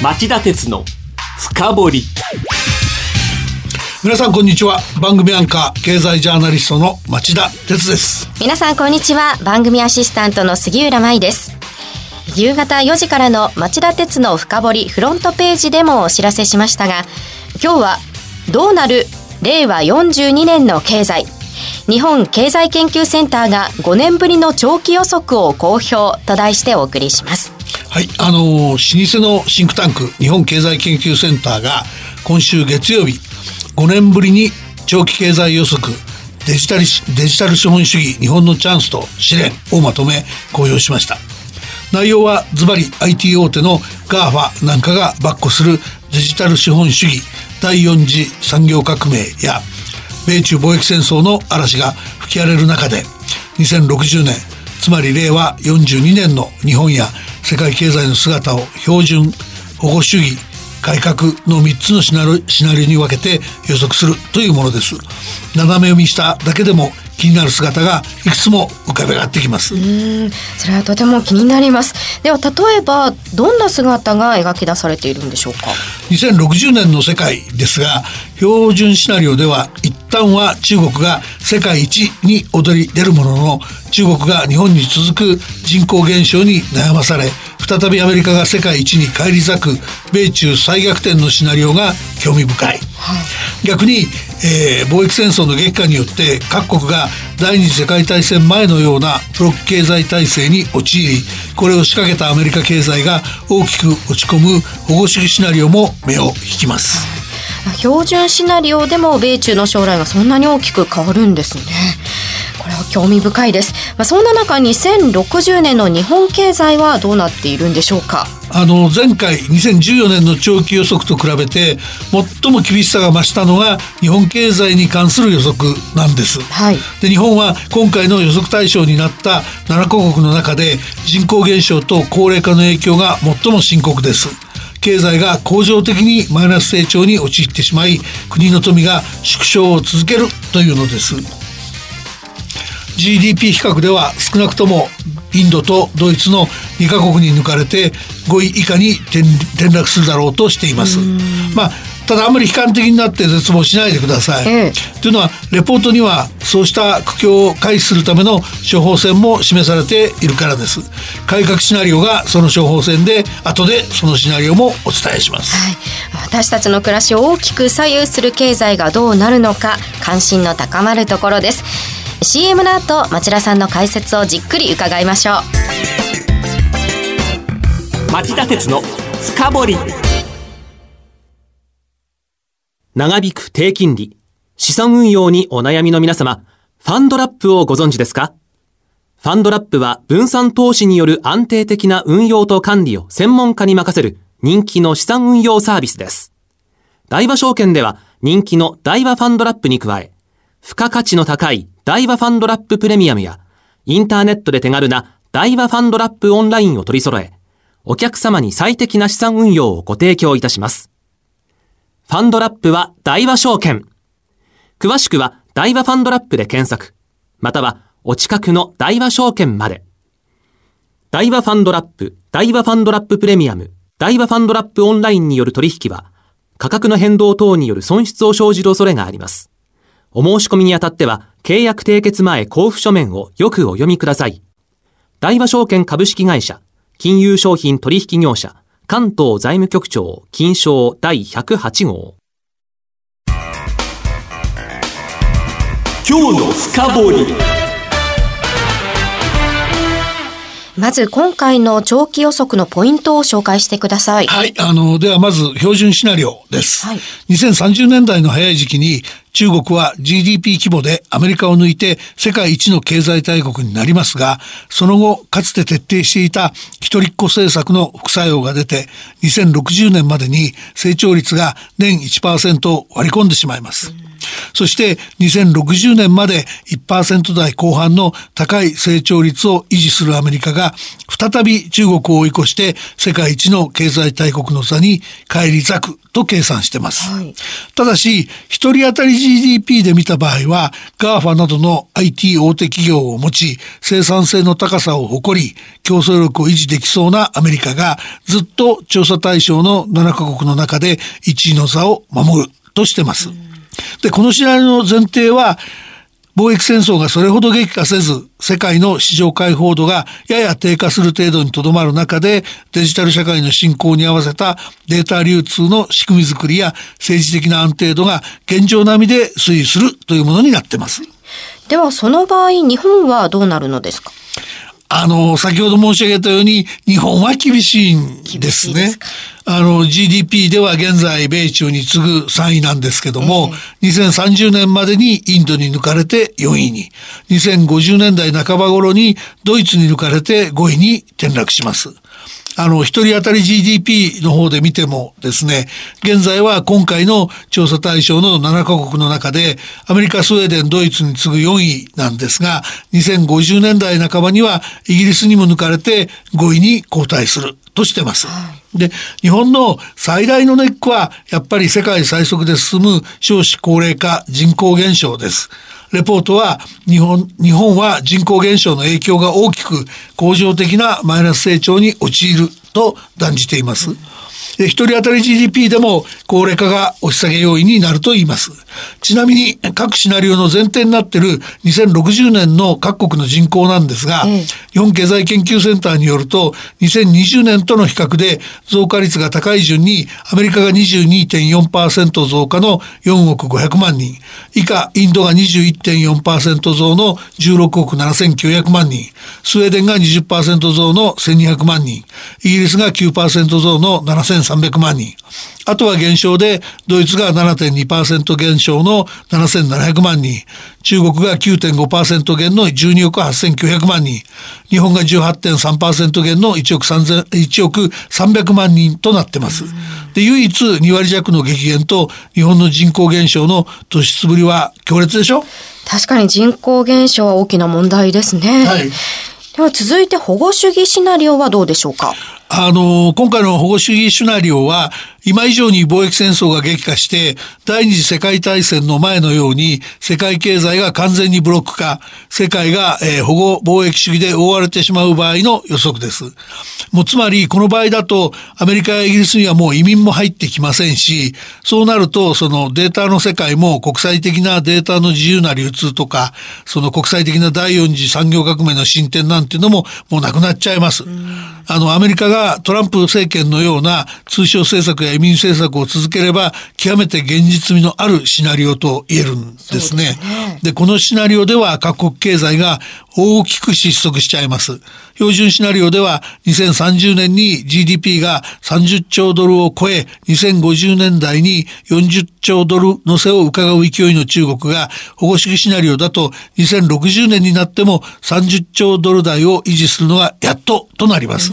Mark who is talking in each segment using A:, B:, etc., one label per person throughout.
A: 町田鉄の深掘り。
B: 皆さんこんにちは。番組アンカー経済ジャーナリストの町田鉄です。
C: 皆さんこんにちは。番組アシスタントの杉浦舞です。夕方4時からの町田鉄の深掘りフロントページでもお知らせしましたが今日はどうなる令和42年の経済。日本経済研究センターが5年ぶりの長期予測を公表と題してお送りします
B: はい、あのー、老舗のシンクタンク日本経済研究センターが今週月曜日5年ぶりに長期経済予測デジタルデジタル資本主義日本のチャンスと試練をまとめ公表しました。内容はズバリ IT 大手の GAFA なんかが跋扈するデジタル資本主義第4次産業革命や米中貿易戦争の嵐が吹き荒れる中で2060年つまり令和42年の日本や世界経済の姿を標準保護主義改革の3つのシナリオに分けて予測するというものです。斜め読みしただけでも気になる姿がいくつも浮かび上がってきます。
C: うん。それはとても気になります。では例えばどんな姿が描き出されているんでしょうか
B: ？2060年の世界ですが標準シナリオでは一旦は中国が世界一に躍り出るものの中国が日本に続く人口減少に悩まされ再びアメリカが世界一に返り咲く米中再逆転のシナリオが興味深い、はい、逆に、えー、貿易戦争の激化によって各国が第二次世界大戦前のようなプロック経済体制に陥りこれを仕掛けたアメリカ経済が大きく落ち込む保護主義シナリオも目を引きます。
C: 標準シナリオでも米中の将来はそんなに大きく変わるんですね。興味深いです。まあ、そんな中、2060年の日本経済はどうなっているんでしょうか？
B: あの前回2014年の長期予測と比べて最も厳しさが増したのが日本経済に関する予測なんです。はい、で日本は今回の予測対象になった7カ国の中で人口減少と高齢化の影響が最も深刻です。経済が恒常的にマイナス成長に陥ってしまい国の富が縮小を続けるというのです。GDP 比較では少なくともインドとドイツの2カ国に抜かれて5位以下に転落するだろうとしています。まあただあんまり悲観的になって絶望しないでください。ええというのはレポートにはそうした苦境を回避するための処方箋も示されているからです。改革シナリオがその処方箋で後でそのシナリオもお伝えします。はい、
C: 私たちの暮らしを大きく左右する経済がどうなるのか関心の高まるところです。CM の後町田さんの解説をじっくり伺いましょ
A: う。町田鉄の深掘り。長引く低金利。資産運用にお悩みの皆様ファンドラップをご存知ですか？ファンドラップは分散投資による安定的な運用と管理を専門家に任せる人気の資産運用サービスです。大和証券では人気の大和ファンドラップに加え、付加価値の高い大和ファンドラッププレミアムや、インターネットで手軽な大和ファンドラップオンラインを取り揃え、お客様に最適な資産運用をご提供いたします。ファンドラップは大和証券。詳しくは大和ファンドラップで検索、またはお近くの大和証券まで。大和ファンドラップ、大和ファンドラッププレミアム、大和ファンドラップオンラインによる取引は、価格の変動等による損失を生じる恐れがあります。お申し込みにあたっては、契約締結前交付書面をよくお読みください。大和証券株式会社、金融商品取引業者、関東財務局長、金賞第108号。今日の深掘り。
C: まず今回の長期予測のポイントを紹介してください。
B: はい。あの、ではまず標準シナリオです。はい、2030年代の早い時期に中国は GDP 規模でアメリカを抜いて世界一の経済大国になりますが、その後かつて徹底していた一人っ子政策の副作用が出て、2060年までに成長率が年1%割り込んでしまいます。そして2060年まで1%台後半の高い成長率を維持するアメリカが再び中国を追い越して世界一の経済大国の座に返り咲くと計算してます。はい、ただし、一人当たり GDP で見た場合は、GAFA などの IT 大手企業を持ち、生産性の高さを誇り、競争力を維持できそうなアメリカが、ずっと調査対象の7カ国の中で1位の座を守るとしてます。で、このシナリオの前提は、貿易戦争がそれほど激化せず、世界の市場開放度がやや低下する程度にとどまる中で、デジタル社会の進行に合わせたデータ流通の仕組みづくりや政治的な安定度が現状並みで推移するというものになってます。
C: ではその場合、日本はどうなるのですか？
B: あの、先ほど申し上げたように、日本は厳しいんですね。あの、GDP では現在、米中に次ぐ3位なんですけども、えー、2030年までにインドに抜かれて4位に、2050年代半ば頃にドイツに抜かれて5位に転落します。あの、一人当たり GDP の方で見てもですね、現在は今回の調査対象の7カ国の中で、アメリカ、スウェーデン、ドイツに次ぐ4位なんですが、2050年代半ばにはイギリスにも抜かれて5位に後退するとしてます。で、日本の最大のネックは、やっぱり世界最速で進む少子高齢化人口減少です。レポートは日本、日本は人口減少の影響が大きく恒常的なマイナス成長に陥ると断じています。一人当たり GDP でも高齢化が押し下げ要因になると言います。ちなみに各シナリオの前提になっている2060年の各国の人口なんですが、うん、日本経済研究センターによると2020年との比較で増加率が高い順にアメリカが22.4%増加の4億500万人、以下インドが21.4%増の16億7900万人、スウェーデンが20%増の1200万人、イギリスが9%増の7300 300万人。あとは減少で、ドイツが7.2%減少の7700万人。中国が9.5%減の12億8900万人。日本が18.3%減の1億3000、1億300万人となってます。で、唯一2割弱の激減と日本の人口減少の突出ぶりは強烈でしょ？
C: 確かに人口減少は大きな問題ですね。はい。では続いて保護主義シナリオはどうでしょうか？
B: あの、今回の保護主義シナリオは、今以上に貿易戦争が激化して、第二次世界大戦の前のように、世界経済が完全にブロック化、世界が、えー、保護貿易主義で覆われてしまう場合の予測です。もうつまり、この場合だと、アメリカやイギリスにはもう移民も入ってきませんし、そうなると、そのデータの世界も国際的なデータの自由な流通とか、その国際的な第四次産業革命の進展なんていうのももうなくなっちゃいます。あの、アメリカがトランプ政権のような通商政策や移民政策を続ければ、極めて現実味のあるシナリオと言えるんですね。で、ね、このシナリオでは各国経済が大きく失速しちゃいます。標準シナリオでは2030年に GDP が30兆ドルを超え、2050年代に40兆ドルのせを伺う勢いの中国が保護主義シナリオだと2060年になっても30兆ドル台を維持するのがやっととなります。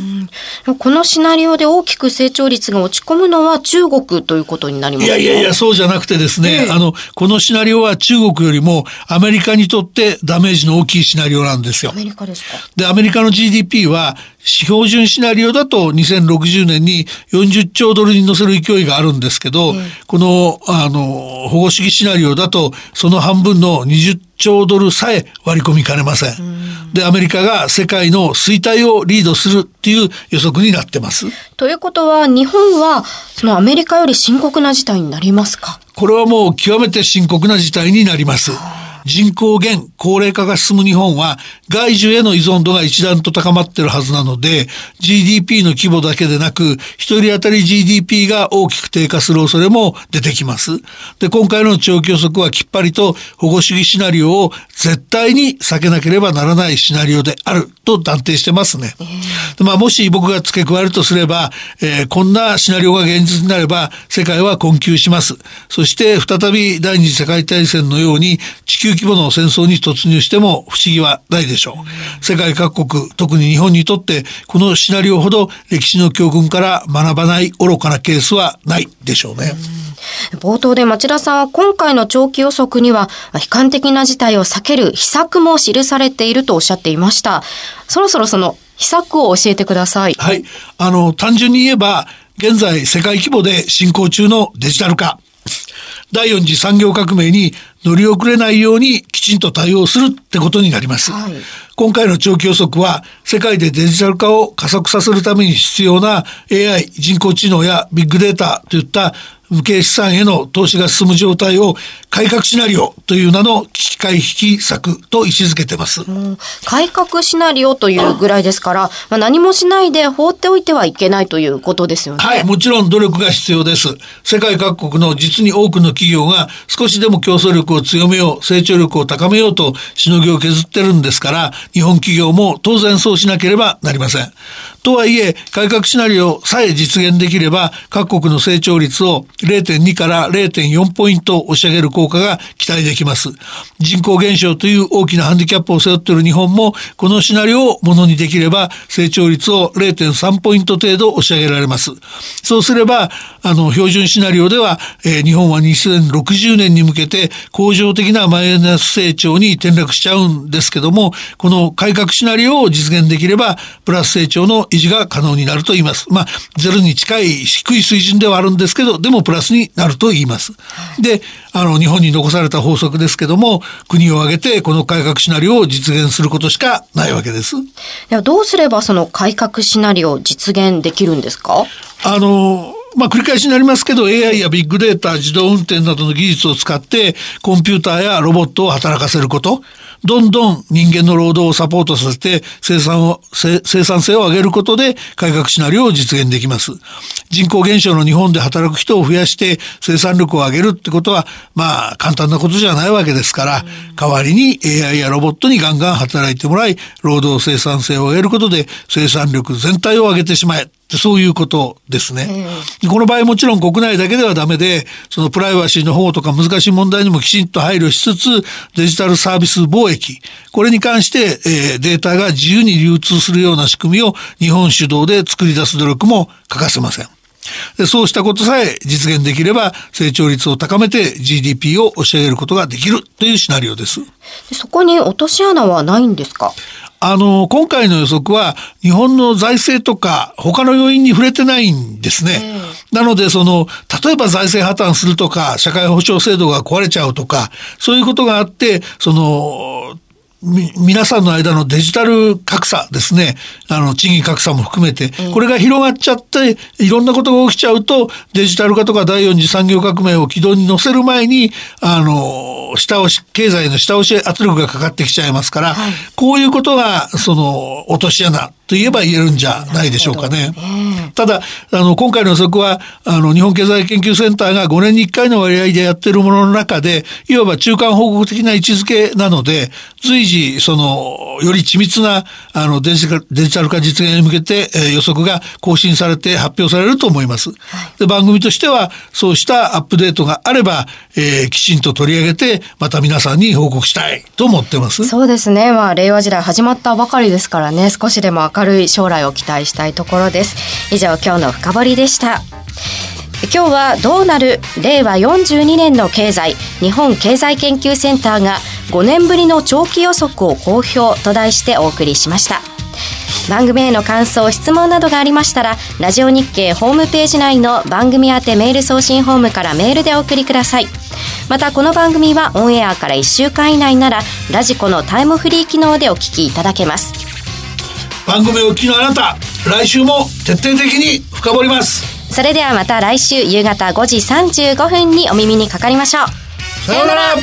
C: このシナリオで大きく成長率が落ち込むのは中国ということになります
B: いやいやいや、そうじゃなくてですね、えあの、このシナリオは中国よりもアメリカにとってダメージの大きいシナリオなんですよ。
C: アメリカですか？
B: で、アメリカの GDP は標準シナリオだと2060年に40兆ドルに乗せる勢いがあるんですけど、この、あの、保護主義シナリオだと、その半分の20兆ドルさえ割り込みかねません。んで、アメリカが世界の衰退をリードするっていう予測になってます。
C: ということは、日本は、そのアメリカより深刻な事態になりますか？
B: これはもう極めて深刻な事態になります。人口減、高齢化が進む日本は外需への依存度が一段と高まってるはずなので GDP の規模だけでなく一人当たり GDP が大きく低下する恐れも出てきます。で、今回の長期予測はきっぱりと保護主義シナリオを絶対に避けなければならないシナリオであると断定してますね。でまあ、もし僕が付け加えるとすれば、えー、こんなシナリオが現実になれば世界は困窮します。そして再び第二次世界大戦のように地球規模の戦争に突入しても不思議はないでしょう。世界各国、特に日本にとって、このシナリオほど歴史の教訓から学ばない愚かなケースはないでしょうね。
C: 冒頭で町田さんは今回の長期予測には悲観的な事態を避ける秘策も記されているとおっしゃっていました。そろそろその秘策を教えてください。
B: はい。あの、単純に言えば、現在世界規模で進行中のデジタル化。第四次産業革命に乗り遅れないようにきちんと対応するってことになります。はい、今回の長期予測は世界でデジタル化を加速させるために必要な AI 人工知能やビッグデータといった無形資産への投資が進む状態を改革シナリオという名の危機回避策と位置づけてます。
C: 改革シナリオというぐらいですから、まあ、何もしないで放っておいてはいけないということですよね。
B: はい、もちろん努力が必要です。世界各国の実に多くの企業が少しでも競争力を強めよう、成長力を高めようとしのぎを削ってるんですから、日本企業も当然そうしなければなりません。とはいえ、改革シナリオさえ実現できれば、各国の成長率を0.2から0.4ポイント押し上げる効果が期待できます。人口減少という大きなハンディキャップを背負っている日本も、このシナリオをものにできれば、成長率を0.3ポイント程度押し上げられます。そうすれば、あの、標準シナリオでは、えー、日本は2060年に向けて、恒常的なマイナス成長に転落しちゃうんですけども、この改革シナリオを実現できれば、プラス成長の維持が可能になると言います。まあ、ゼロに近い低い水準ではあるんですけど、でもプラスになると言います。で、あの、日本に残された法則ですけども、国を挙げてこの改革シナリオを実現することしかないわけです。
C: ではどうすればその改革シナリオを実現できるんですか？
B: あの、まあ、繰り返しになりますけど、AI やビッグデータ、自動運転などの技術を使って、コンピューターやロボットを働かせること。どんどん人間の労働をサポートさせて生産を、生産性を上げることで改革シナリオを実現できます。人口減少の日本で働く人を増やして生産力を上げるってことは、まあ簡単なことじゃないわけですから、代わりに AI やロボットにガンガン働いてもらい、労働生産性を上げることで生産力全体を上げてしまえ。そういうことですね。この場合もちろん国内だけではダメで、そのプライバシーの保護とか難しい問題にもきちんと配慮しつつ、デジタルサービス貿易、これに関して、えー、データが自由に流通するような仕組みを日本主導で作り出す努力も欠かせません。でそうしたことさえ実現できれば成長率を高めて GDP を押し上げることができるというシナリオです。
C: そこに落とし穴はないんですか？
B: あの、今回の予測は日本の財政とか他の要因に触れてないんですね。なので、その、例えば財政破綻するとか、社会保障制度が壊れちゃうとか、そういうことがあって、その、皆さんの間のデジタル格差ですね。あの、賃金格差も含めて、これが広がっちゃって、いろんなことが起きちゃうと、デジタル化とか第四次産業革命を軌道に乗せる前に、あの、下押し、経済の下押し圧力がかかってきちゃいますから、はい、こういうことが、その、落とし穴と言えば言えるんじゃないでしょうかね。ただ、あの、今回の予測は、あの、日本経済研究センターが5年に1回の割合でやってるものの中で、いわば中間報告的な位置づけなので、随時、その、より緻密な、あのデジ、デジタル化実現に向けて、えー、予測が更新されて発表されると思います。で、番組としては、そうしたアップデートがあれば、えー、きちんと取り上げて、また皆さんに報告したいと思ってます。
C: そうですね。まあ、令和時代始まったばかりですからね、少しでも明るい将来を期待したいところです。以上今日の深掘りでした。今日はどうなる令和42年の経済日本経済研究センターが5年ぶりの長期予測を公表と題してお送りしました。番組への感想質問などがありましたらラジオ日経ホームページ内の番組宛てメール送信ホームからメールでお送りください。またこの番組はオンエアから1週間以内ならラジコのタイムフリー機能でお聞きいただけます。
B: 番組をお聞きのあなた来週も徹底的に深掘ります。
C: それではまた来週夕方5時35分にお耳にかかりましょう。
B: さようなら